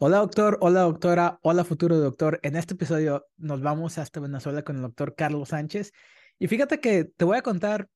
Hola doctor, hola doctora, hola futuro doctor. En este episodio nos vamos hasta Venezuela con el doctor Carlos Sánchez. Y fíjate que te voy a contar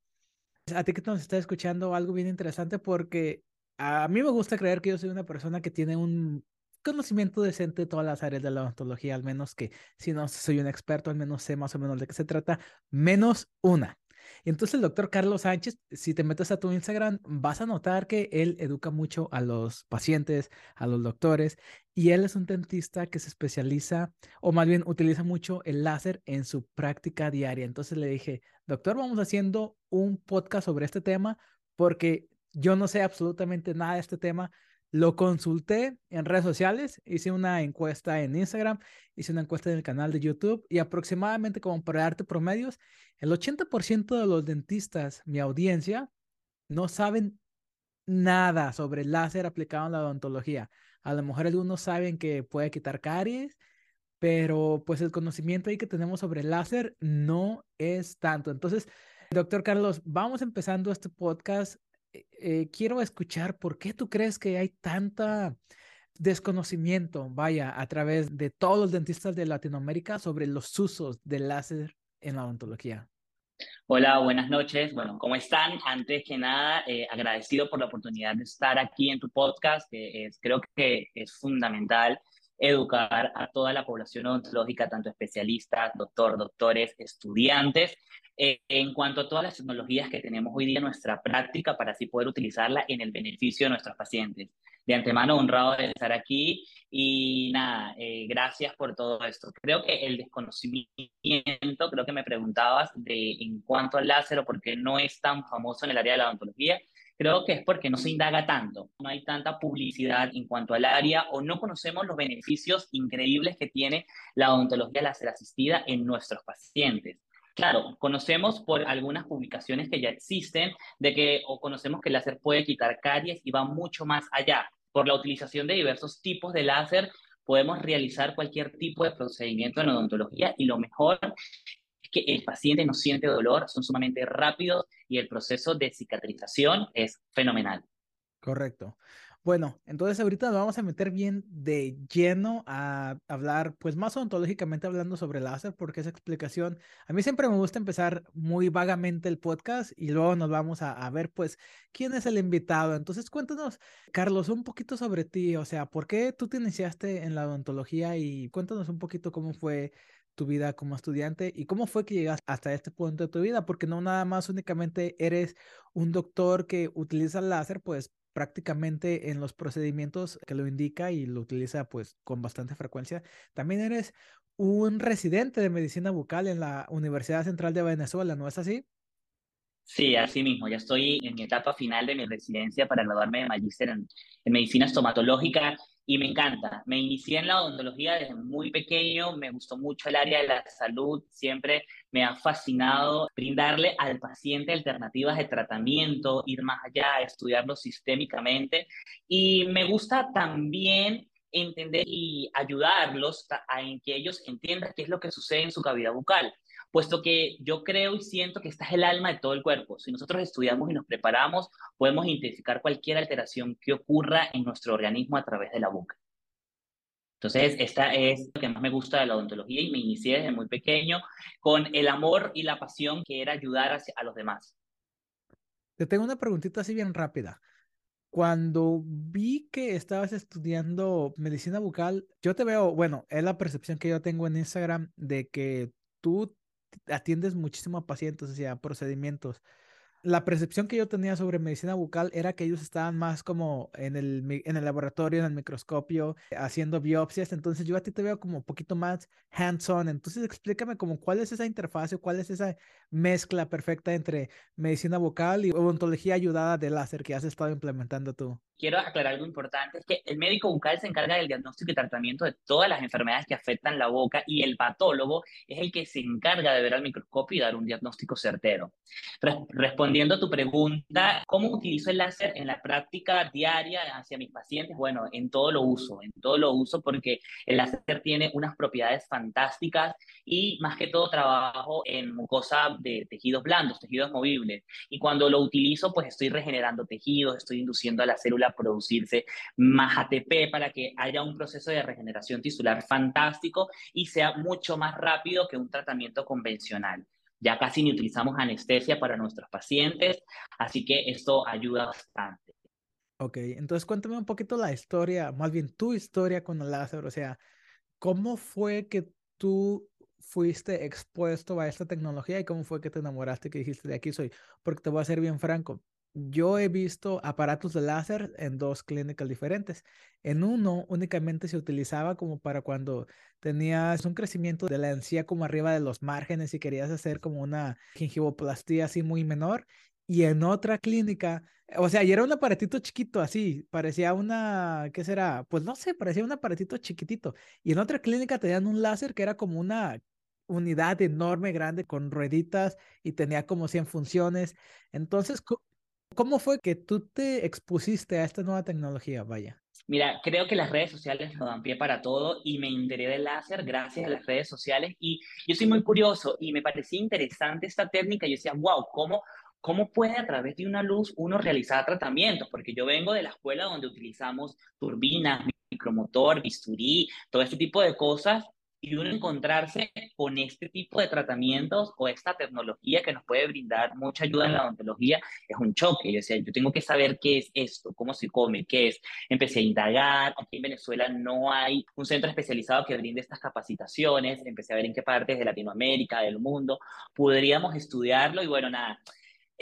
a ti que nos está escuchando algo bien interesante porque a mí me gusta creer que yo soy una persona que tiene un conocimiento decente de todas las áreas de la odontología, al menos que si no soy un experto, al menos sé más o menos de qué se trata, menos una. Y entonces el doctor Carlos Sánchez, si te metes a tu Instagram, vas a notar que él educa mucho a los pacientes, a los doctores, y él es un dentista que se especializa, o más bien utiliza mucho el láser en su práctica diaria. Entonces le dije, doctor, vamos haciendo un podcast sobre este tema porque yo no sé absolutamente nada de este tema, lo consulté en redes sociales, hice una encuesta en Instagram, hice una encuesta en el canal de YouTube y aproximadamente como para darte promedios, el 80% de los dentistas, mi audiencia, no saben nada sobre el láser aplicado en la odontología. A lo mejor algunos saben que puede quitar caries, pero pues el conocimiento ahí que tenemos sobre el láser no es tanto. Entonces, doctor Carlos, vamos empezando este podcast eh, eh, quiero escuchar por qué tú crees que hay tanta desconocimiento, vaya, a través de todos los dentistas de Latinoamérica sobre los usos del láser en la odontología. Hola, buenas noches. Bueno, ¿cómo están? Antes que nada, eh, agradecido por la oportunidad de estar aquí en tu podcast. que es, creo que es fundamental educar a toda la población odontológica, tanto especialistas, doctor, doctores, estudiantes, eh, en cuanto a todas las tecnologías que tenemos hoy día en nuestra práctica para así poder utilizarla en el beneficio de nuestros pacientes. De antemano, honrado de estar aquí y nada, eh, gracias por todo esto. Creo que el desconocimiento, creo que me preguntabas de en cuanto al láser o por no es tan famoso en el área de la odontología, creo que es porque no se indaga tanto, no hay tanta publicidad en cuanto al área o no conocemos los beneficios increíbles que tiene la odontología láser asistida en nuestros pacientes. Claro, conocemos por algunas publicaciones que ya existen de que o conocemos que el láser puede quitar caries y va mucho más allá. Por la utilización de diversos tipos de láser podemos realizar cualquier tipo de procedimiento en odontología y lo mejor que el paciente no siente dolor, son sumamente rápidos y el proceso de cicatrización es fenomenal. Correcto. Bueno, entonces ahorita nos vamos a meter bien de lleno a hablar, pues más ontológicamente hablando sobre láser, porque esa explicación, a mí siempre me gusta empezar muy vagamente el podcast y luego nos vamos a, a ver, pues, quién es el invitado. Entonces cuéntanos, Carlos, un poquito sobre ti, o sea, ¿por qué tú te iniciaste en la odontología y cuéntanos un poquito cómo fue tu vida como estudiante y cómo fue que llegaste hasta este punto de tu vida, porque no nada más únicamente eres un doctor que utiliza láser, pues prácticamente en los procedimientos que lo indica y lo utiliza pues con bastante frecuencia. También eres un residente de medicina bucal en la Universidad Central de Venezuela, ¿no es así? Sí, así mismo. Ya estoy en mi etapa final de mi residencia para graduarme de magíster en, en medicina estomatológica y me encanta. Me inicié en la odontología desde muy pequeño, me gustó mucho el área de la salud, siempre me ha fascinado brindarle al paciente alternativas de tratamiento, ir más allá, estudiarlo sistémicamente y me gusta también entender y ayudarlos a que ellos entiendan qué es lo que sucede en su cavidad bucal puesto que yo creo y siento que esta es el alma de todo el cuerpo. Si nosotros estudiamos y nos preparamos, podemos identificar cualquier alteración que ocurra en nuestro organismo a través de la boca. Entonces, esta es lo que más me gusta de la odontología y me inicié desde muy pequeño con el amor y la pasión que era ayudar a los demás. Te tengo una preguntita así bien rápida. Cuando vi que estabas estudiando medicina bucal, yo te veo, bueno, es la percepción que yo tengo en Instagram de que tú atiendes muchísimo a pacientes, o sea, procedimientos la percepción que yo tenía sobre medicina bucal era que ellos estaban más como en el, en el laboratorio, en el microscopio, haciendo biopsias. Entonces yo a ti te veo como un poquito más hands-on. Entonces explícame como cuál es esa interfaz, cuál es esa mezcla perfecta entre medicina bucal y odontología ayudada de láser que has estado implementando tú. Quiero aclarar algo importante, es que el médico bucal se encarga del diagnóstico y tratamiento de todas las enfermedades que afectan la boca y el patólogo es el que se encarga de ver al microscopio y dar un diagnóstico certero. Respondiendo a tu pregunta, ¿cómo utilizo el láser en la práctica diaria hacia mis pacientes? Bueno, en todo lo uso, en todo lo uso porque el láser tiene unas propiedades fantásticas y más que todo trabajo en mucosa de tejidos blandos, tejidos movibles. Y cuando lo utilizo, pues estoy regenerando tejidos, estoy induciendo a la célula producirse más ATP para que haya un proceso de regeneración tisular fantástico y sea mucho más rápido que un tratamiento convencional. Ya casi ni utilizamos anestesia para nuestros pacientes, así que esto ayuda bastante. Ok, entonces cuéntame un poquito la historia, más bien tu historia con el láser, o sea, ¿cómo fue que tú fuiste expuesto a esta tecnología y cómo fue que te enamoraste que dijiste de aquí soy? Porque te voy a ser bien franco, yo he visto aparatos de láser en dos clínicas diferentes. En uno únicamente se utilizaba como para cuando tenías un crecimiento de la encía como arriba de los márgenes y querías hacer como una gingivoplastía así muy menor. Y en otra clínica, o sea, y era un aparatito chiquito así, parecía una, ¿qué será? Pues no sé, parecía un aparatito chiquitito. Y en otra clínica tenían un láser que era como una unidad enorme, grande, con rueditas y tenía como 100 funciones. Entonces, ¿Cómo fue que tú te expusiste a esta nueva tecnología? Vaya. Mira, creo que las redes sociales nos dan pie para todo y me enteré del láser gracias a las redes sociales y yo soy muy curioso y me parecía interesante esta técnica. Yo decía, wow, ¿cómo, cómo puede a través de una luz uno realizar tratamientos? Porque yo vengo de la escuela donde utilizamos turbinas, micromotor, bisturí, todo este tipo de cosas y uno encontrarse con este tipo de tratamientos o esta tecnología que nos puede brindar mucha ayuda en la odontología es un choque. Yo decía, yo tengo que saber qué es esto, cómo se come, qué es. Empecé a indagar. Aquí en Venezuela no hay un centro especializado que brinde estas capacitaciones. Empecé a ver en qué partes de Latinoamérica, del mundo, podríamos estudiarlo y bueno, nada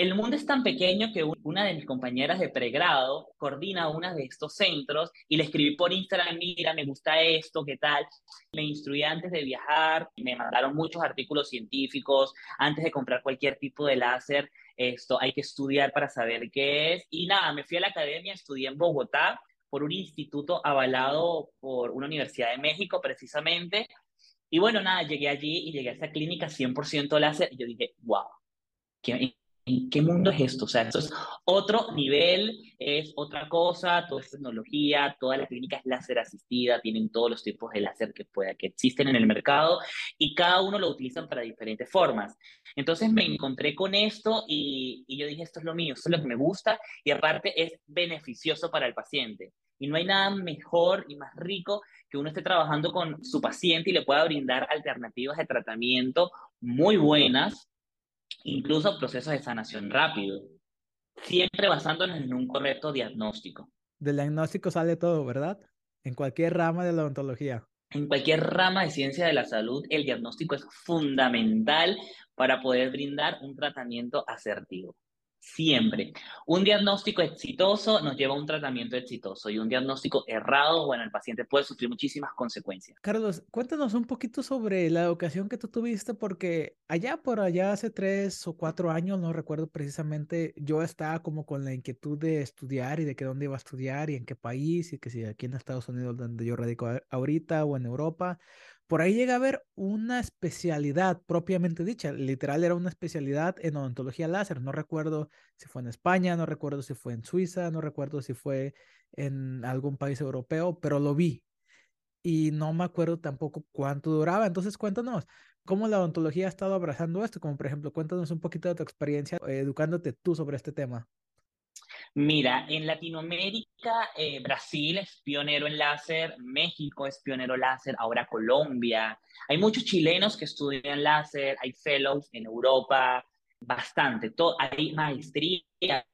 el mundo es tan pequeño que una de mis compañeras de pregrado coordina uno de estos centros y le escribí por Instagram, mira, me gusta esto, ¿qué tal? Me instruí antes de viajar, me mandaron muchos artículos científicos, antes de comprar cualquier tipo de láser, esto hay que estudiar para saber qué es. Y nada, me fui a la academia, estudié en Bogotá por un instituto avalado por una universidad de México precisamente. Y bueno, nada, llegué allí y llegué a esa clínica 100% láser y yo dije, wow, qué ¿En qué mundo es esto? O sea, esto es otro nivel, es otra cosa, toda es tecnología, toda la clínica es láser asistida, tienen todos los tipos de láser que, pueda, que existen en el mercado y cada uno lo utilizan para diferentes formas. Entonces me encontré con esto y, y yo dije, esto es lo mío, esto es lo que me gusta y aparte es beneficioso para el paciente. Y no hay nada mejor y más rico que uno esté trabajando con su paciente y le pueda brindar alternativas de tratamiento muy buenas incluso procesos de sanación rápido, siempre basándonos en un correcto diagnóstico. Del diagnóstico sale todo, ¿verdad? En cualquier rama de la odontología. En cualquier rama de ciencia de la salud, el diagnóstico es fundamental para poder brindar un tratamiento asertivo. Siempre. Un diagnóstico exitoso nos lleva a un tratamiento exitoso y un diagnóstico errado, bueno, el paciente puede sufrir muchísimas consecuencias. Carlos, cuéntanos un poquito sobre la educación que tú tuviste, porque allá por allá hace tres o cuatro años, no recuerdo precisamente, yo estaba como con la inquietud de estudiar y de que dónde iba a estudiar y en qué país y que si aquí en Estados Unidos, donde yo radico ahorita o en Europa por ahí llega a haber una especialidad propiamente dicha, literal era una especialidad en odontología láser, no recuerdo si fue en España, no recuerdo si fue en Suiza, no recuerdo si fue en algún país europeo, pero lo vi y no me acuerdo tampoco cuánto duraba, entonces cuéntanos. ¿Cómo la odontología ha estado abrazando esto? Como por ejemplo, cuéntanos un poquito de tu experiencia educándote tú sobre este tema. Mira, en Latinoamérica, eh, Brasil es pionero en láser, México es pionero láser, ahora Colombia. Hay muchos chilenos que estudian láser, hay fellows en Europa, bastante. hay maestrías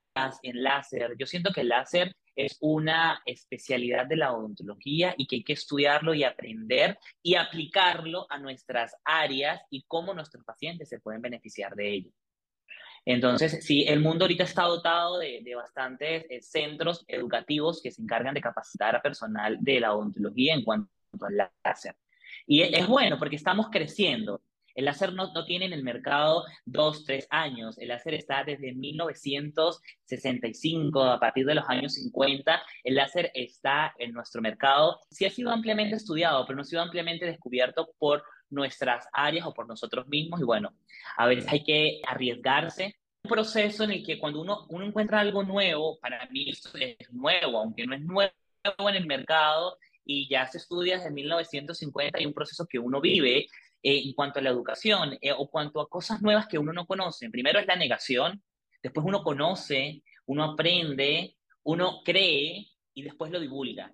en láser. Yo siento que el láser es una especialidad de la odontología y que hay que estudiarlo y aprender y aplicarlo a nuestras áreas y cómo nuestros pacientes se pueden beneficiar de ello. Entonces, sí, el mundo ahorita está dotado de, bastantes eh, centros educativos que se encargan de capacitar a personal de la odontología en cuanto al láser. Y es, bueno porque estamos creciendo. El láser no, no, tiene en el mercado dos, tres años. El láser está desde 1965, a partir de los años 50. El láser está en nuestro mercado. Sí ha sido ampliamente estudiado, pero no ha sido ampliamente descubierto por nuestras áreas o por nosotros mismos. Y bueno, a veces hay que arriesgarse. Un proceso en el que cuando uno, uno encuentra algo nuevo, para mí esto es nuevo, aunque no es nuevo en el mercado y ya se estudia desde 1950, hay un proceso que uno vive eh, en cuanto a la educación eh, o cuanto a cosas nuevas que uno no conoce. Primero es la negación, después uno conoce, uno aprende, uno cree y después lo divulga.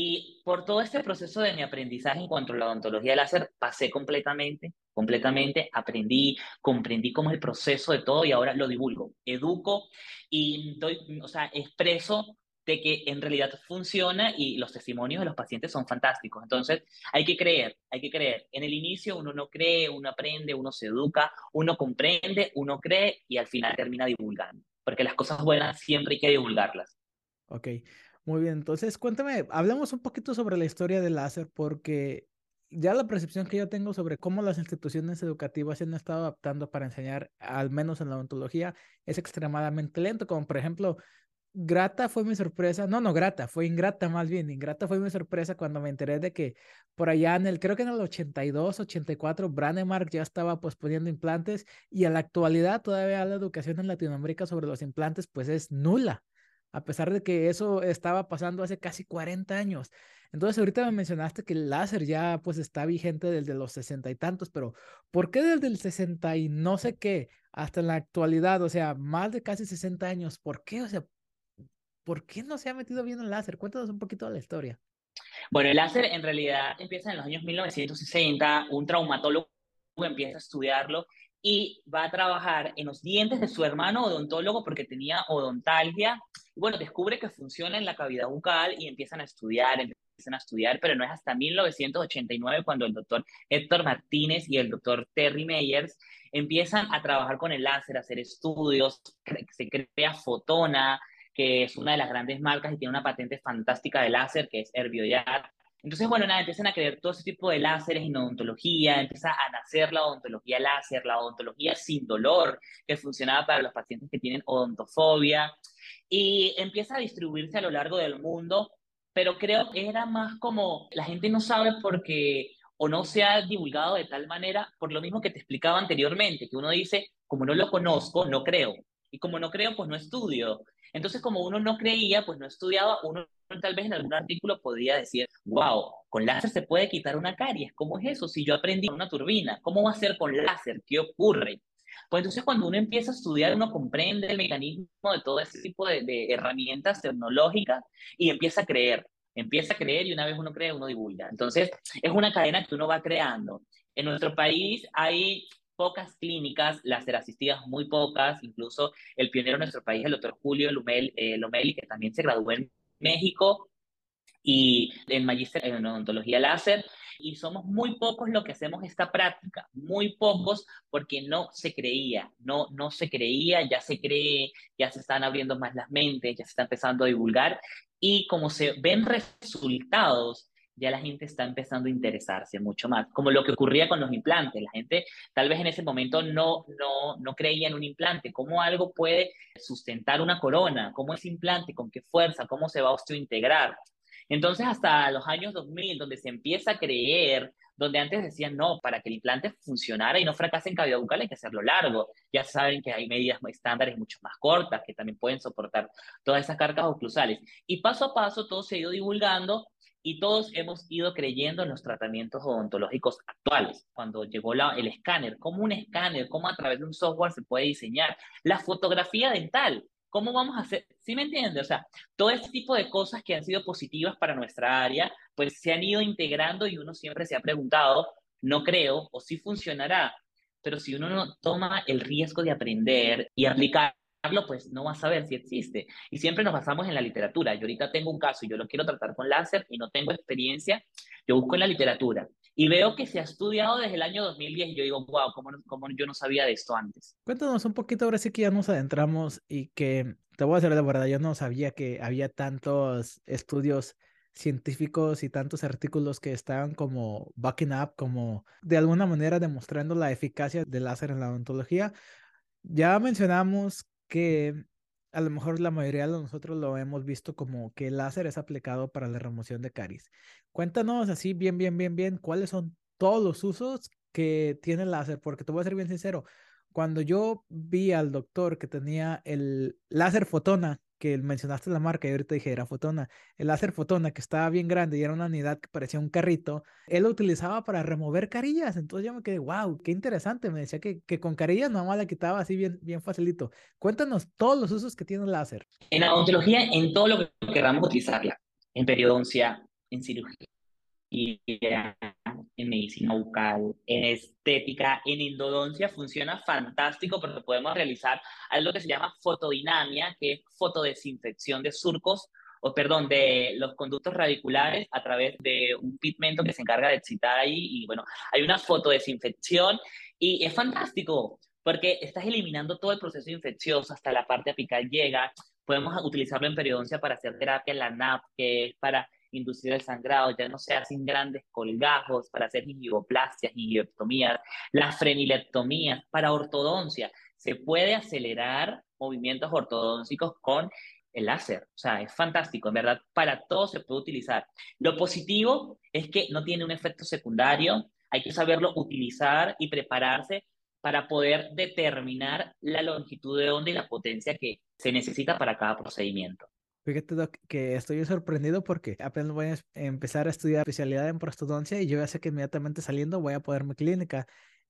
Y por todo este proceso de mi aprendizaje en cuanto a la odontología láser, pasé completamente, completamente, aprendí, comprendí cómo es el proceso de todo y ahora lo divulgo, educo y doy, o sea, expreso de que en realidad funciona y los testimonios de los pacientes son fantásticos. Entonces, hay que creer, hay que creer. En el inicio uno no cree, uno aprende, uno se educa, uno comprende, uno cree y al final termina divulgando. Porque las cosas buenas siempre hay que divulgarlas. Ok, muy bien. Entonces, cuéntame, hablamos un poquito sobre la historia del láser porque ya la percepción que yo tengo sobre cómo las instituciones educativas se han estado adaptando para enseñar, al menos en la odontología, es extremadamente lento, como por ejemplo, grata fue mi sorpresa, no, no grata, fue ingrata más bien, ingrata fue mi sorpresa cuando me enteré de que por allá en el, creo que en el 82, 84, Brandemark ya estaba pues poniendo implantes y a la actualidad todavía la educación en Latinoamérica sobre los implantes pues es nula, a pesar de que eso estaba pasando hace casi 40 años. Entonces ahorita me mencionaste que el láser ya pues está vigente desde los sesenta y tantos, pero ¿por qué desde el 60 y no sé qué hasta la actualidad? O sea, más de casi 60 años, ¿por qué? O sea, ¿por qué no se ha metido bien el láser? Cuéntanos un poquito de la historia. Bueno, el láser en realidad empieza en los años 1960, un traumatólogo empieza a estudiarlo y va a trabajar en los dientes de su hermano odontólogo porque tenía odontalgia. Bueno, descubre que funciona en la cavidad bucal y empiezan a estudiar, empiezan a estudiar, pero no es hasta 1989 cuando el doctor Héctor Martínez y el doctor Terry Meyers empiezan a trabajar con el láser, a hacer estudios, se crea Fotona, que es una de las grandes marcas y tiene una patente fantástica de láser, que es Herbioyat. Entonces, bueno, nada, empiezan a crear todo ese tipo de láseres en odontología, empieza a nacer la odontología láser, la odontología sin dolor, que funcionaba para los pacientes que tienen odontofobia, y empieza a distribuirse a lo largo del mundo, pero creo que era más como la gente no sabe porque o no se ha divulgado de tal manera, por lo mismo que te explicaba anteriormente, que uno dice, como no lo conozco, no creo, y como no creo, pues no estudio. Entonces, como uno no creía, pues no estudiaba, uno tal vez en algún artículo podría decir, wow, con láser se puede quitar una caries. ¿Cómo es eso? Si yo aprendí una turbina, ¿cómo va a ser con láser? ¿Qué ocurre? Pues entonces cuando uno empieza a estudiar, uno comprende el mecanismo de todo ese tipo de, de herramientas tecnológicas y empieza a creer, empieza a creer y una vez uno cree, uno divulga. Entonces es una cadena que uno va creando. En nuestro país hay pocas clínicas, láser asistidas muy pocas, incluso el pionero en nuestro país, el doctor Julio Lumel, eh, Lomeli, que también se graduó en México y en magíster en odontología láser, y somos muy pocos los que hacemos esta práctica, muy pocos porque no se creía, no, no se creía, ya se cree, ya se están abriendo más las mentes, ya se está empezando a divulgar, y como se ven resultados, ya la gente está empezando a interesarse mucho más, como lo que ocurría con los implantes. La gente tal vez en ese momento no, no, no creía en un implante, cómo algo puede sustentar una corona, cómo ese implante, con qué fuerza, cómo se va a osteointegrar. Entonces, hasta los años 2000, donde se empieza a creer, donde antes decían, no, para que el implante funcionara y no fracase en cavidad bucal hay que hacerlo largo. Ya saben que hay medidas estándares mucho más cortas que también pueden soportar todas esas cargas oclusales. Y paso a paso todo se ha ido divulgando y todos hemos ido creyendo en los tratamientos odontológicos actuales. Cuando llegó la, el escáner, ¿cómo un escáner, cómo a través de un software se puede diseñar? La fotografía dental, ¿cómo vamos a hacer? ¿Sí me entiende? O sea, todo este tipo de cosas que han sido positivas para nuestra área, pues se han ido integrando y uno siempre se ha preguntado, no creo, o sí funcionará, pero si uno no toma el riesgo de aprender y aplicar pues no vas a saber si existe. Y siempre nos basamos en la literatura. Yo ahorita tengo un caso y yo lo quiero tratar con láser y no tengo experiencia, yo busco en la literatura y veo que se ha estudiado desde el año 2010 y yo digo, wow, ¿cómo, cómo yo no sabía de esto antes? Cuéntanos un poquito, ahora sí que ya nos adentramos y que te voy a decir la verdad, yo no sabía que había tantos estudios científicos y tantos artículos que estaban como backing up, como de alguna manera demostrando la eficacia del láser en la odontología. Ya mencionamos que a lo mejor la mayoría de nosotros lo hemos visto como que el láser es aplicado para la remoción de caries. Cuéntanos así bien, bien, bien, bien, cuáles son todos los usos que tiene el láser, porque te voy a ser bien sincero, cuando yo vi al doctor que tenía el láser fotona, que mencionaste la marca y ahorita dije era Fotona, el láser Fotona que estaba bien grande y era una unidad que parecía un carrito, él lo utilizaba para remover carillas, entonces yo me quedé, wow, qué interesante, me decía que, que con carillas nomás la quitaba así bien, bien facilito. Cuéntanos todos los usos que tiene el láser. En odontología, en todo lo que queramos utilizarla, en periodoncia, en cirugía, en medicina bucal, en estética, en endodoncia, funciona fantástico porque podemos realizar algo que se llama fotodinamia, que es fotodesinfección de surcos, o perdón, de los conductos radiculares a través de un pigmento que se encarga de excitar ahí. Y bueno, hay una fotodesinfección y es fantástico porque estás eliminando todo el proceso infeccioso hasta la parte apical llega. Podemos utilizarlo en periodoncia para hacer terapia en la NAP, que es para inducir el sangrado, ya no se hacen grandes colgajos para hacer gingivoplastias, gingivotomías, las frenilectomías, para ortodoncia. Se puede acelerar movimientos ortodóncicos con el láser. O sea, es fantástico, en verdad, para todo se puede utilizar. Lo positivo es que no tiene un efecto secundario, hay que saberlo utilizar y prepararse para poder determinar la longitud de onda y la potencia que se necesita para cada procedimiento. Fíjate, que estoy sorprendido porque apenas voy a empezar a estudiar especialidad en prostodoncia y yo ya sé que inmediatamente saliendo voy a poder mi clínica.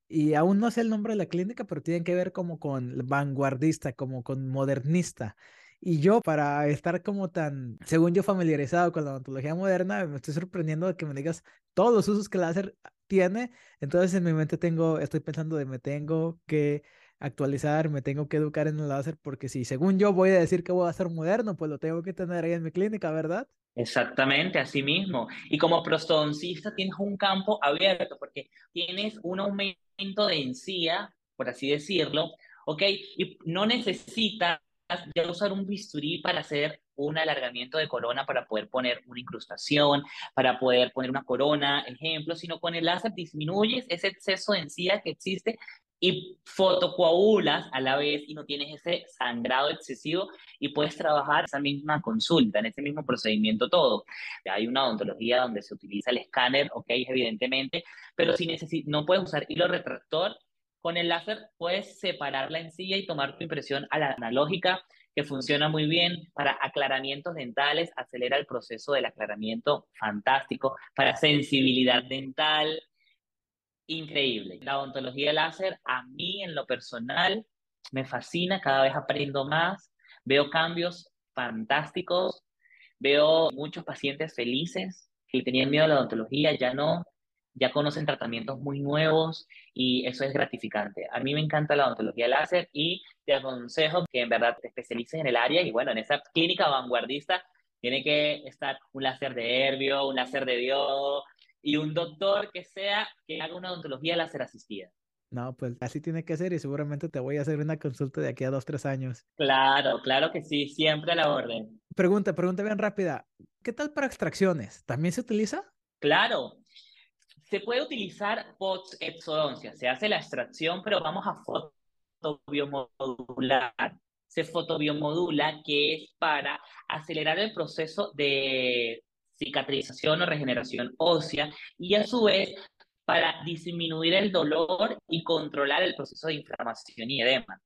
Y aún no sé el nombre de la clínica, pero tienen que ver como con vanguardista, como con modernista. Y yo, para estar como tan, según yo, familiarizado con la odontología moderna, me estoy sorprendiendo de que me digas todos los usos que el láser tiene. Entonces, en mi mente tengo, estoy pensando de me tengo que actualizar, me tengo que educar en el láser, porque si según yo voy a decir que voy a ser moderno, pues lo tengo que tener ahí en mi clínica, ¿verdad? Exactamente, así mismo. Y como prostodoncista tienes un campo abierto, porque tienes un aumento de encía, por así decirlo, ¿ok? Y no necesitas ya usar un bisturí para hacer un alargamiento de corona para poder poner una incrustación, para poder poner una corona, ejemplo, sino con el láser disminuyes ese exceso de encía que existe y fotocoagulas a la vez y no tienes ese sangrado excesivo y puedes trabajar esa misma consulta, en ese mismo procedimiento todo. Hay una odontología donde se utiliza el escáner, ok, evidentemente, pero si no puedes usar hilo retractor, con el láser puedes separar la encilla y tomar tu impresión a la analógica, que funciona muy bien para aclaramientos dentales, acelera el proceso del aclaramiento, fantástico, para sensibilidad dental, increíble. La odontología láser a mí en lo personal me fascina, cada vez aprendo más, veo cambios fantásticos, veo muchos pacientes felices que tenían miedo a la odontología, ya no, ya conocen tratamientos muy nuevos y eso es gratificante. A mí me encanta la odontología láser y te aconsejo que en verdad te especialices en el área y bueno, en esa clínica vanguardista tiene que estar un láser de Herbio, un láser de diodo, y un doctor que sea, que haga una odontología láser asistida. No, pues así tiene que ser y seguramente te voy a hacer una consulta de aquí a dos, tres años. Claro, claro que sí, siempre a la orden. Pregunta, pregunta bien rápida. ¿Qué tal para extracciones? ¿También se utiliza? Claro, se puede utilizar post-exodoncia, se hace la extracción, pero vamos a fotobiomodular. Se fotobiomodula, que es para acelerar el proceso de cicatrización o regeneración ósea y a su vez para disminuir el dolor y controlar el proceso de inflamación y edema.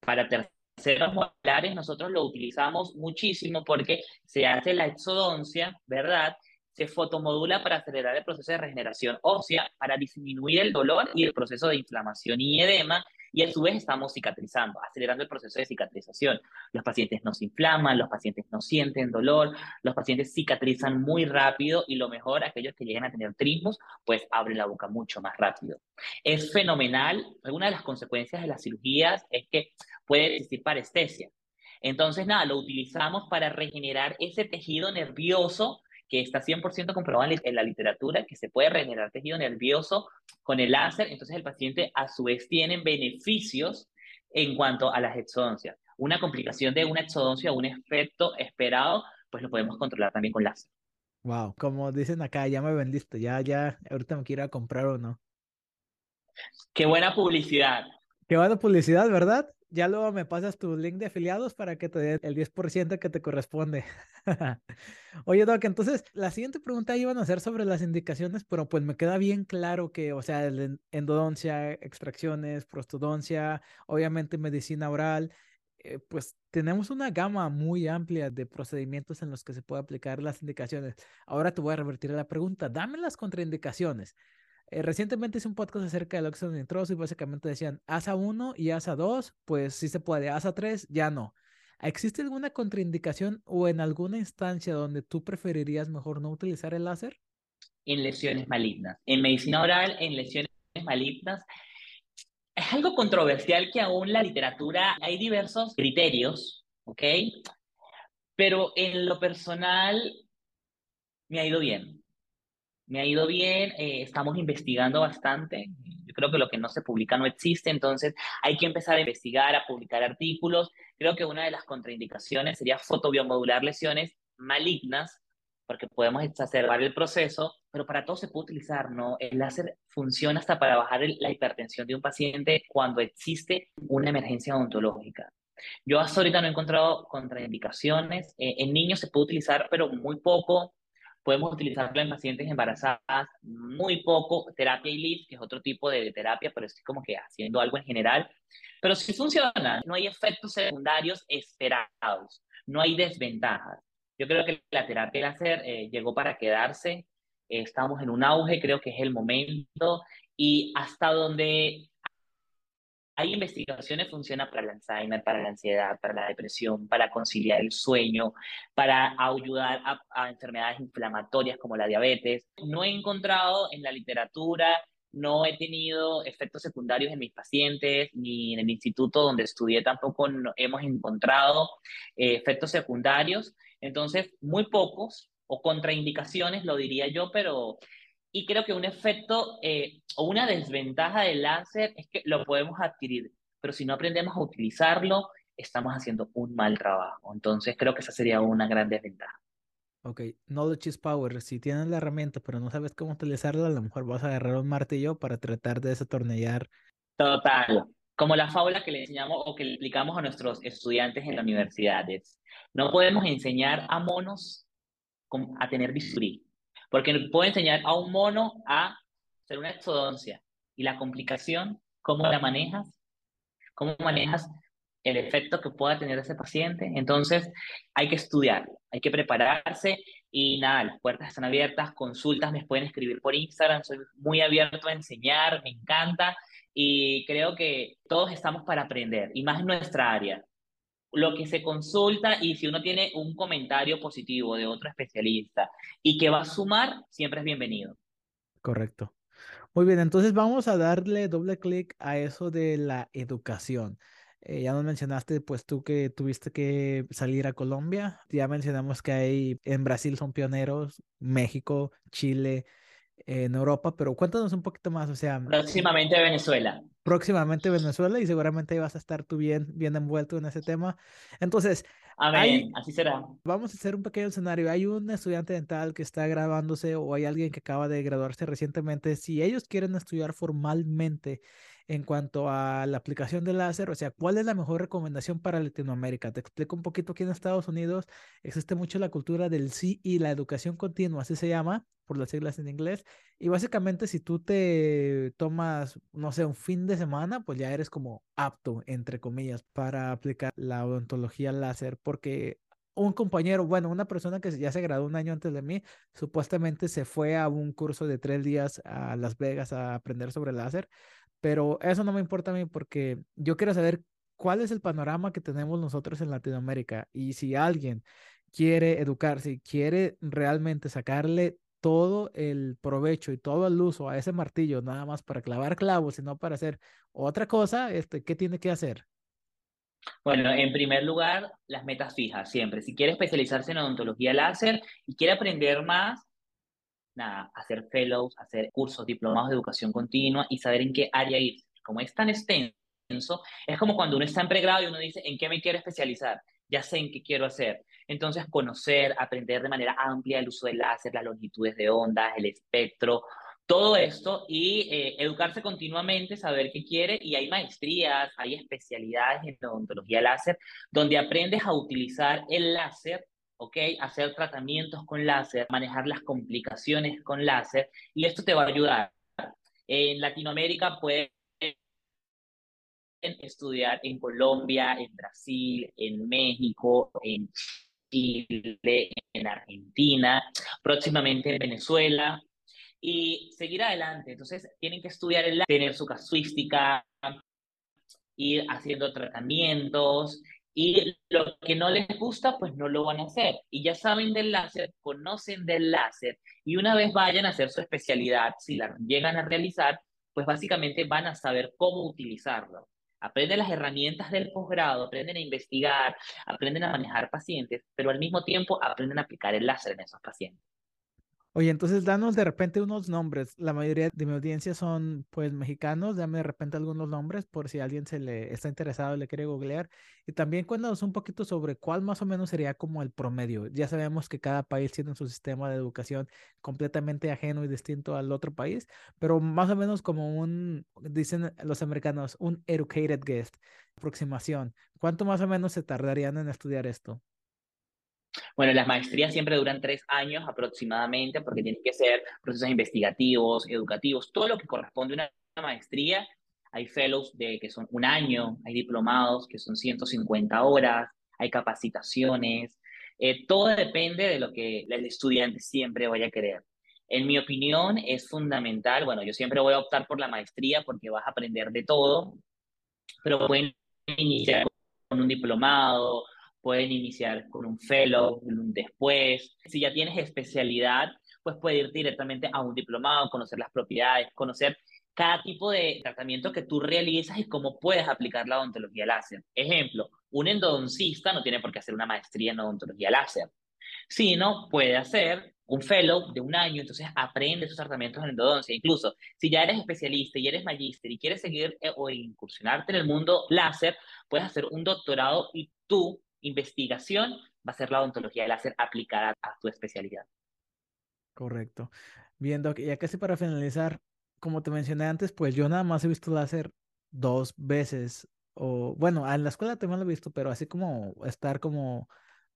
Para terceros molares nosotros lo utilizamos muchísimo porque se hace la exodoncia, ¿verdad? Se fotomodula para acelerar el proceso de regeneración ósea, para disminuir el dolor y el proceso de inflamación y edema y a su vez estamos cicatrizando, acelerando el proceso de cicatrización. Los pacientes no se inflaman, los pacientes no sienten dolor, los pacientes cicatrizan muy rápido y lo mejor, aquellos que llegan a tener trismos, pues abren la boca mucho más rápido. Es fenomenal. Una de las consecuencias de las cirugías es que puede existir parestesia. Entonces, nada, lo utilizamos para regenerar ese tejido nervioso que está 100% comprobado en la literatura, que se puede regenerar tejido nervioso con el láser, entonces el paciente a su vez tiene beneficios en cuanto a las exodoncias. Una complicación de una exodoncia, un efecto esperado, pues lo podemos controlar también con láser. Wow, como dicen acá, ya me vendiste, ya, ya, ahorita me quiero comprar o no. Qué buena publicidad. Qué buena publicidad, ¿verdad? Ya luego me pasas tu link de afiliados para que te dé el 10% que te corresponde. Oye, Doc, entonces la siguiente pregunta iban a ser sobre las indicaciones, pero pues me queda bien claro que, o sea, endodoncia, extracciones, prostodoncia, obviamente medicina oral. eh, pues tenemos una gama muy amplia de procedimientos en los que se puede aplicar las indicaciones. Ahora te voy a revertir la pregunta, dame las contraindicaciones. Eh, recientemente hice un podcast acerca del óxido nitroso y básicamente decían ASA 1 y ASA 2, pues sí se puede, ASA 3 ya no. ¿Existe alguna contraindicación o en alguna instancia donde tú preferirías mejor no utilizar el láser? En lesiones malignas. En medicina oral, en lesiones malignas, es algo controversial que aún la literatura hay diversos criterios, ¿ok? Pero en lo personal me ha ido bien. Me ha ido bien, eh, estamos investigando bastante. Yo creo que lo que no se publica no existe, entonces hay que empezar a investigar, a publicar artículos. Creo que una de las contraindicaciones sería fotobiomodular lesiones malignas porque podemos exacerbar el proceso, pero para todo se puede utilizar, ¿no? El láser funciona hasta para bajar la hipertensión de un paciente cuando existe una emergencia odontológica. Yo hasta ahorita no he encontrado contraindicaciones. Eh, en niños se puede utilizar, pero muy poco. Podemos utilizarlo en pacientes embarazadas, muy poco. Terapia ILIF, que es otro tipo de terapia, pero estoy como que haciendo algo en general. Pero sí funciona, no hay efectos secundarios esperados, no hay desventajas. Yo creo que la terapia láser eh, llegó para quedarse, estamos en un auge, creo que es el momento, y hasta donde hay investigaciones funciona para el Alzheimer, para la ansiedad, para la depresión, para conciliar el sueño, para ayudar a, enfermedades inflamatorias como la diabetes. No he encontrado en la literatura, no he tenido efectos secundarios en mis pacientes, ni en el instituto donde estudié tampoco hemos encontrado eh, efectos secundarios. Entonces, muy pocos o contraindicaciones, lo diría yo, pero... Y creo que un efecto eh, o una desventaja del láser es que lo podemos adquirir, pero si no aprendemos a utilizarlo, estamos haciendo un mal trabajo. Entonces, creo que esa sería una gran desventaja. Ok, knowledge is power. Si tienes la herramienta pero no sabes cómo utilizarla, a lo mejor vas a agarrar un martillo para tratar de desatornillar. Total. Como la fábula que le enseñamos o que le explicamos a nuestros estudiantes en las universidades. No podemos enseñar a monos a tener bisturí, porque puedo enseñar a un mono a hacer una exodoncia. Y la complicación, ¿cómo la manejas? ¿Cómo manejas el efecto que pueda tener ese paciente? Entonces, hay que estudiar, hay que prepararse y nada, las puertas están abiertas, consultas me pueden escribir por Instagram, soy muy abierto a enseñar, me encanta y creo que todos estamos para aprender y más en nuestra área lo que se consulta y si uno tiene un comentario positivo de otro especialista y que va a sumar, siempre es bienvenido. Correcto. Muy bien, entonces vamos a darle doble clic a eso de la educación. Eh, ya nos mencionaste, pues tú que tuviste que salir a Colombia. Ya mencionamos que hay en Brasil son pioneros, México, Chile, en Europa, pero cuéntanos un poquito más, o sea... Próximamente Venezuela. Próximamente Venezuela y seguramente vas a estar tú bien, bien envuelto en ese tema. Entonces... Amén, así será. Vamos a hacer un pequeño escenario. Hay un estudiante dental que está graduándose o hay alguien que acaba de graduarse recientemente. Si ellos quieren estudiar formalmente en cuanto a la aplicación del láser, o sea, ¿cuál es la mejor recomendación para Latinoamérica? Te explico un poquito aquí en Estados Unidos existe mucho la cultura del sí y la educación continua, así se llama, por las siglas en inglés, y básicamente si tú te tomas, no sé, un fin de semana, pues ya eres como apto, entre comillas, para aplicar la odontología láser, porque un compañero, bueno, una persona que ya se graduó un año antes de mí, supuestamente se fue a un curso de tres días a Las Vegas a aprender sobre láser, pero eso no me importa a mí porque yo quiero saber cuál es el panorama que tenemos nosotros en Latinoamérica y si alguien quiere educarse, quiere realmente sacarle todo el provecho y todo el uso a ese martillo, nada más para clavar clavos, sino para hacer otra cosa, este, ¿qué tiene que hacer? Bueno, en primer lugar, las metas fijas, siempre. Si quiere especializarse en odontología láser y quiere aprender más, nada, hacer fellows, hacer cursos, diplomados de educación continua y saber en qué área ir. Como es tan extenso, es como cuando uno está en pregrado y uno dice, ¿en qué me quiero especializar? Ya sé en qué quiero hacer. Entonces, conocer, aprender de manera amplia el uso del láser, las longitudes de ondas, el espectro, todo esto y eh, educarse continuamente, saber qué quiere y hay maestrías, hay especialidades en odontología láser donde aprendes a utilizar el láser ¿ok? Hacer tratamientos con láser, manejar las complicaciones con láser, y esto te va a ayudar. En Latinoamérica puede estudiar en Colombia, en Brasil, en México, en Chile, en Argentina, próximamente en Venezuela, y seguir adelante. Entonces, tienen que estudiar el tener su casuística, ir haciendo tratamientos, y lo que no les gusta, pues no lo van a hacer. Y ya saben del láser, conocen del láser, y una vez vayan a hacer su especialidad, si la llegan a realizar, pues básicamente van a saber cómo utilizarlo. Aprenden las herramientas del posgrado, aprenden a investigar, aprenden a manejar pacientes, pero al mismo tiempo aprenden a aplicar el láser en esos pacientes. Oye, entonces danos de repente unos nombres. La mayoría de mi audiencia son pues mexicanos. Dame de repente algunos nombres por si alguien se le está interesado le quiere googlear. Y también cuéntanos un poquito sobre cuál más o menos sería como el promedio. Ya sabemos que cada país tiene su sistema de educación completamente ajeno y distinto al otro país, pero más o menos como un, dicen los americanos, un educated guest, aproximación. ¿Cuánto más o menos se tardarían en estudiar esto? Bueno, las maestrías siempre duran tres años aproximadamente porque tienen que ser procesos investigativos, educativos, todo lo que corresponde a una maestría. Hay fellows de que son un año, hay diplomados que son 150 horas, hay capacitaciones. Eh, todo depende de lo que el estudiante siempre vaya a querer. En mi opinión, es fundamental, bueno, yo siempre voy a optar por la maestría porque vas a aprender de todo, pero pueden iniciar con un diplomado, pueden iniciar con un fellow, un después. Si ya tienes especialidad, pues puedes ir directamente a un diplomado, conocer las propiedades, conocer cada tipo de tratamiento que tú realizas y cómo puedes aplicar la odontología láser. Ejemplo, un endodoncista no tiene por qué hacer una maestría en odontología láser, sino puede hacer un fellow de un año, entonces aprende esos tratamientos en endodoncia. Incluso si ya eres especialista y eres magíster y quieres seguir eh, o incursionarte en el mundo láser, puedes hacer un doctorado y tú investigación va a ser la odontología de láser aplicada a tu especialidad. Correcto. Bien, Doc, ya casi para finalizar, como te mencioné antes, pues yo nada más he visto láser dos veces, o bueno, en la escuela también lo he visto, pero así como estar como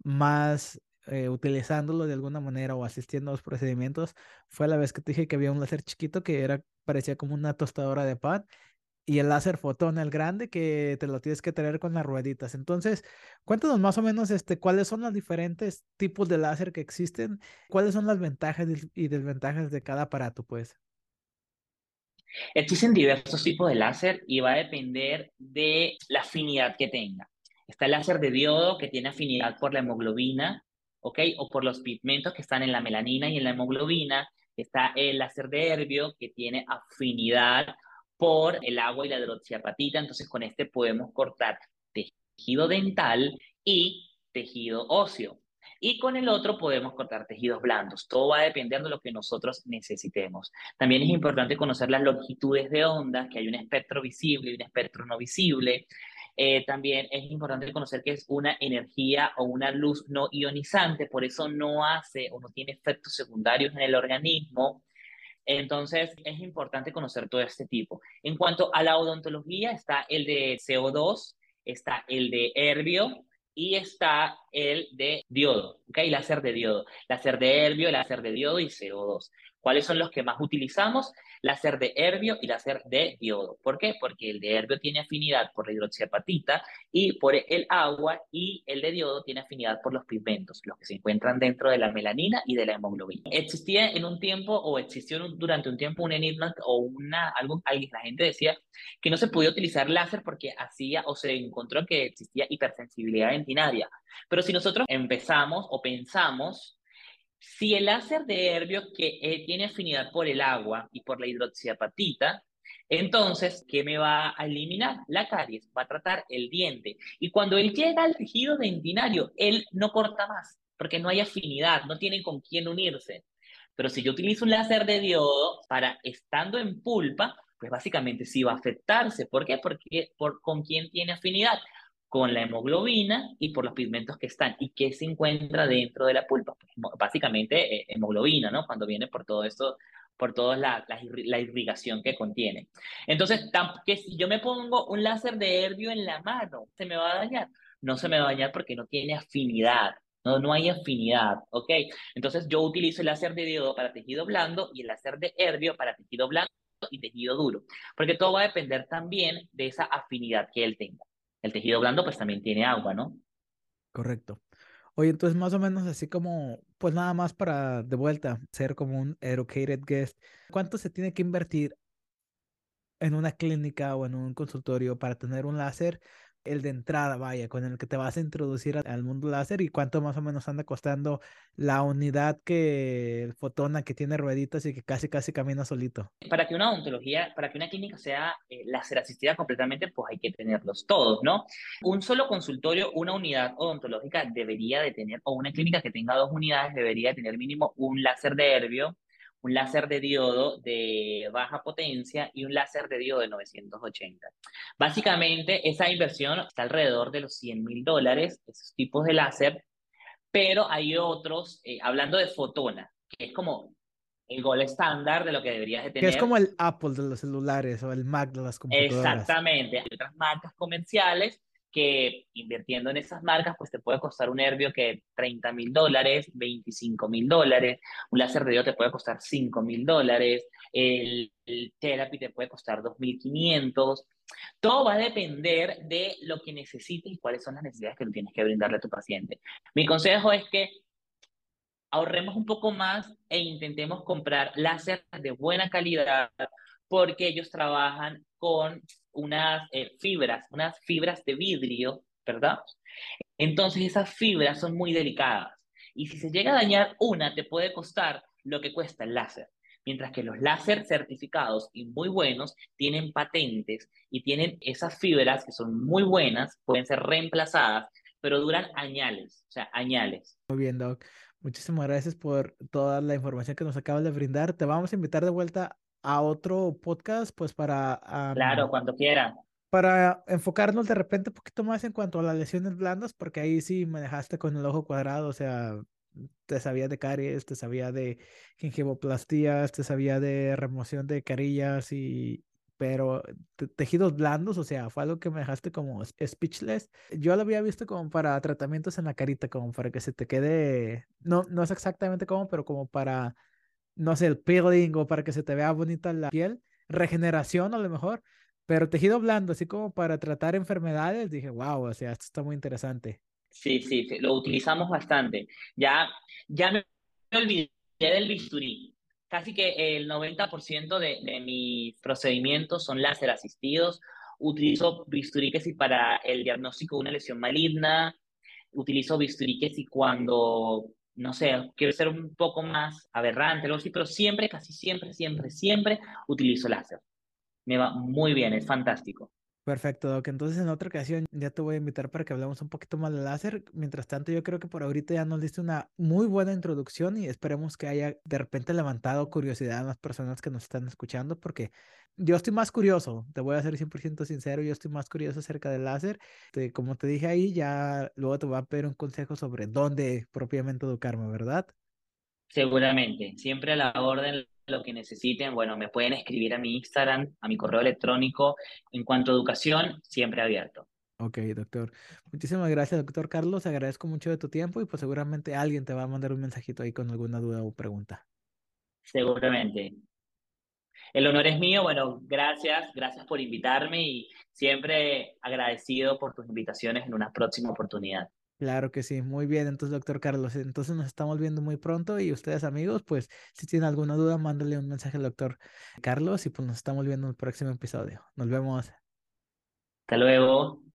más eh, utilizándolo de alguna manera o asistiendo a los procedimientos, fue la vez que te dije que había un láser chiquito que era, parecía como una tostadora de pan y el láser fotón, el grande, que te lo tienes que traer con las rueditas. Entonces, cuéntanos más o menos este, cuáles son los diferentes tipos de láser que existen, cuáles son las ventajas y desventajas de cada aparato, pues. Existen diversos tipos de láser y va a depender de la afinidad que tenga. Está el láser de diodo que tiene afinidad por la hemoglobina, ¿ok? O por los pigmentos que están en la melanina y en la hemoglobina. Está el láser de herbio que tiene afinidad por el agua y la hidroxiapatita. Entonces, con este podemos cortar tejido dental y tejido óseo. Y con el otro podemos cortar tejidos blandos. Todo va dependiendo de lo que nosotros necesitemos. También es importante conocer las longitudes de ondas, que hay un espectro visible y un espectro no visible. Eh, también es importante conocer que es una energía o una luz no ionizante, por eso no hace o no tiene efectos secundarios en el organismo. Entonces, es importante conocer todo este tipo. En cuanto a la odontología, está el de CO2, está el de herbio y está el de diodo, ¿ok? Láser de diodo, láser de herbio, láser de diodo y CO2. ¿Cuáles son los que más utilizamos? láser de herbio y láser de diodo. ¿Por qué? Porque el de herbio tiene afinidad por la hidroxiapatita y por el agua y el de diodo tiene afinidad por los pigmentos, los que se encuentran dentro de la melanina y de la hemoglobina. Existía en un tiempo o existió durante un tiempo un enigma o una, algo, la gente decía que no se podía utilizar láser porque hacía o se encontró que existía hipersensibilidad dentinaria. Pero si nosotros empezamos o pensamos si el láser de herbio que eh, tiene afinidad por el agua y por la hidroxiapatita, entonces, ¿qué me va a eliminar? La caries, va a tratar el diente. Y cuando él llega al tejido dentinario, él no corta más, porque no hay afinidad, no tienen con quién unirse. Pero si yo utilizo un láser de diodo para estando en pulpa, pues básicamente sí va a afectarse. ¿Por qué? Porque por, con quién tiene afinidad con la hemoglobina y por los pigmentos que están. ¿Y qué se encuentra dentro de la pulpa? Pues, básicamente eh, hemoglobina, ¿no? Cuando viene por todo esto, por toda la, la, irrigación que contiene. Entonces, que si yo me pongo un láser de herbio en la mano, ¿se me va a dañar? No se me va a dañar porque no tiene afinidad. No, no hay afinidad, ¿ok? Entonces yo utilizo el láser de diodo para tejido blando y el láser de herbio para tejido blando y tejido duro, porque todo va a depender también de esa afinidad que él tenga. El tejido blando pues también tiene agua, ¿no? Correcto. Oye, entonces más o menos así como, pues nada más para de vuelta ser como un educated guest, ¿cuánto se tiene que invertir en una clínica o en un consultorio para tener un láser el de entrada, vaya, con el que te vas a introducir al mundo láser y cuánto más o menos anda costando la unidad que el fotona que tiene rueditas y que casi casi camina solito. Para que una odontología, para que una clínica sea eh, láser asistida completamente, pues hay que tenerlos todos, ¿no? Un solo consultorio, una unidad odontológica debería de tener, o una clínica que tenga dos unidades debería tener mínimo un láser de Herbio, un láser de diodo de baja potencia y un láser de diodo de 980. Básicamente, esa inversión está alrededor de los 100 mil dólares, esos tipos de láser, pero hay otros, eh, hablando de fotona, que es como el gol estándar de lo que deberías de tener. Que es como el Apple de los celulares o el Mac de las computadoras. Exactamente. Hay otras marcas comerciales que invirtiendo en esas marcas, pues te puede costar un Herbio que 30 mil dólares, 25 mil dólares, un láser de te puede costar 5 mil dólares, el, el Therapy te puede costar 2.500. Todo va a depender de lo que necesites y cuáles son las necesidades que tú tienes que brindarle a tu paciente. Mi consejo es que ahorremos un poco más e intentemos comprar láser de buena calidad porque ellos trabajan con unas eh, fibras, unas fibras de vidrio, ¿verdad? Entonces esas fibras son muy delicadas y si se llega a dañar una te puede costar lo que cuesta el láser. Mientras que los láser certificados y muy buenos tienen patentes y tienen esas fibras que son muy buenas, pueden ser reemplazadas, pero duran añales, o sea, añales. Muy bien, Doc. Muchísimas gracias por toda la información que nos acabas de brindar. Te vamos a invitar de vuelta a otro podcast, pues para... claro, cuando quiera. Para enfocarnos de repente un poquito más en cuanto a las lesiones blandas, porque ahí sí me dejaste con el ojo cuadrado, o sea, te sabía de caries, te sabía de gingivoplastías, te sabía de remoción de carillas y, pero tejidos blandos, o sea, fue algo que me dejaste como speechless. Yo lo había visto como para tratamientos en la carita, como para que se te quede, no, no es exactamente como, pero como para no sé, el peeling o para que se te vea bonita la piel, regeneración a lo mejor, pero tejido blando, así como para tratar enfermedades, dije, wow, o sea, esto está muy interesante. Sí, sí, lo utilizamos bastante. Ya, ya me olvidé del bisturí. Casi que el 90% de, de mis procedimientos son láser asistidos. Utilizo bisturí que si para el diagnóstico de una lesión maligna, utilizo bisturí que si cuando no sé, quiero ser un poco más aberrante, algo así, pero siempre, casi siempre, siempre, siempre utilizo láser. Me va muy bien, es fantástico. Perfecto, Doc. Entonces en otra ocasión ya te voy a invitar para que hablemos un poquito más de láser. Mientras tanto, yo creo que por ahorita ya nos diste una muy buena introducción y esperemos que haya de repente levantado curiosidad en las personas que nos están escuchando porque yo estoy más curioso, te voy a ser 100% sincero, yo estoy más curioso acerca del láser. como te dije ahí, ya luego te voy a pedir un consejo sobre dónde propiamente educarme, ¿verdad? Seguramente, siempre a la orden lo que necesiten, bueno, me pueden escribir a mi Instagram, a mi correo electrónico. En cuanto a educación, siempre abierto. Ok, doctor. Muchísimas gracias, doctor Carlos. Agradezco mucho de tu tiempo y pues seguramente alguien te va a mandar un mensajito ahí con alguna duda o pregunta. Seguramente. El honor es mío. Bueno, gracias, gracias por invitarme y siempre agradecido por tus invitaciones en una próxima oportunidad. Claro que sí, muy bien. Entonces, doctor Carlos, entonces nos estamos viendo muy pronto y ustedes amigos, pues si tienen alguna duda, mándale un mensaje al doctor Carlos y pues nos estamos viendo en el próximo episodio. Nos vemos. Hasta luego.